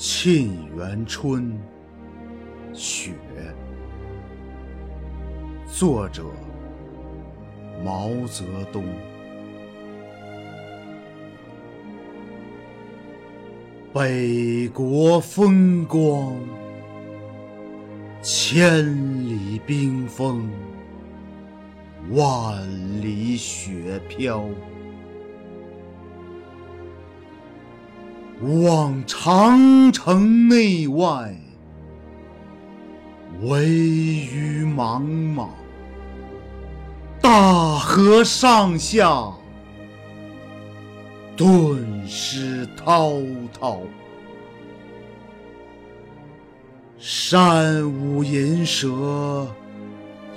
沁园春·雪，作者毛泽东。北国风光，千里冰封，万里雪飘。望长城内外，惟余莽莽；大河上下，顿失滔滔。山舞银蛇，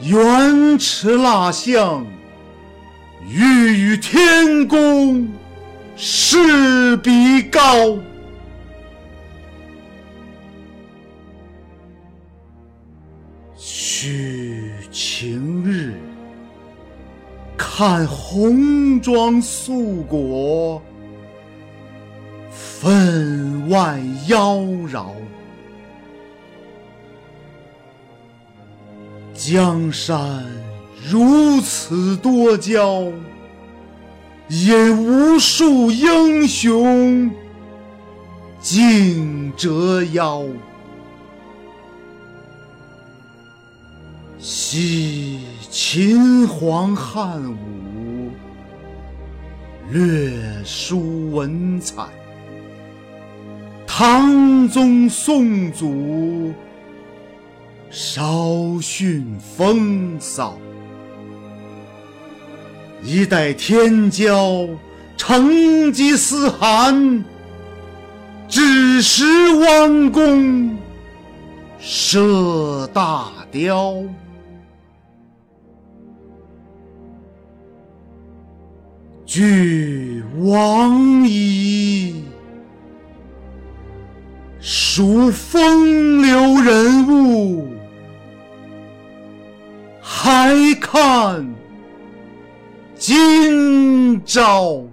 原驰蜡象，欲与天公。势比高，须晴日看红装素裹，分外妖娆。江山如此多娇。引无数英雄竞折腰。惜秦皇汉武，略输文采；唐宗宋祖，稍逊风骚。一代天骄成吉思汗，只识弯弓射大雕。俱往矣，数风流人物，还看。招。